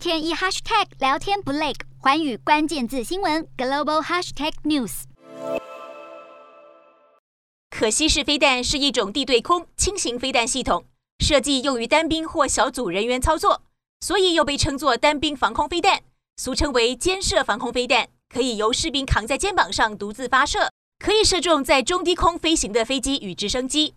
天一 hashtag 聊天不累，寰宇关键字新闻 global hashtag news。可吸式飞弹是一种地对空轻型飞弹系统，设计用于单兵或小组人员操作，所以又被称作单兵防空飞弹，俗称为肩射防空飞弹，可以由士兵扛在肩膀上独自发射，可以射中在中低空飞行的飞机与直升机。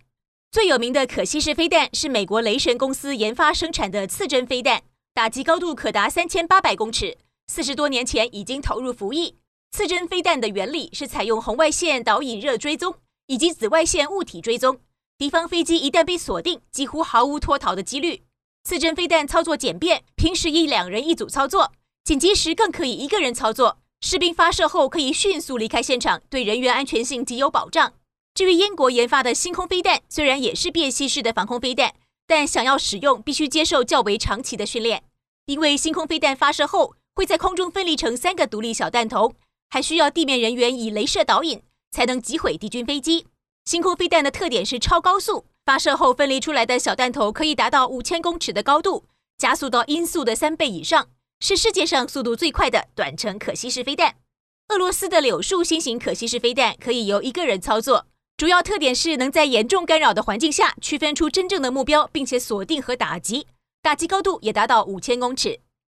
最有名的可携式飞弹是美国雷神公司研发生产的刺针飞弹，打击高度可达三千八百公尺，四十多年前已经投入服役。刺针飞弹的原理是采用红外线导引热追踪以及紫外线物体追踪，敌方飞机一旦被锁定，几乎毫无脱逃的几率。刺针飞弹操作简便，平时一两人一组操作，紧急时更可以一个人操作。士兵发射后可以迅速离开现场，对人员安全性极有保障。至于英国研发的星空飞弹，虽然也是便携式的防空飞弹，但想要使用必须接受较为长期的训练，因为星空飞弹发射后会在空中分离成三个独立小弹头，还需要地面人员以镭射导引才能击毁敌军飞机。星空飞弹的特点是超高速，发射后分离出来的小弹头可以达到五千公尺的高度，加速到音速的三倍以上，是世界上速度最快的短程可吸式飞弹。俄罗斯的柳树新型可吸式飞弹可以由一个人操作。主要特点是能在严重干扰的环境下区分出真正的目标，并且锁定和打击，打击高度也达到五千公尺。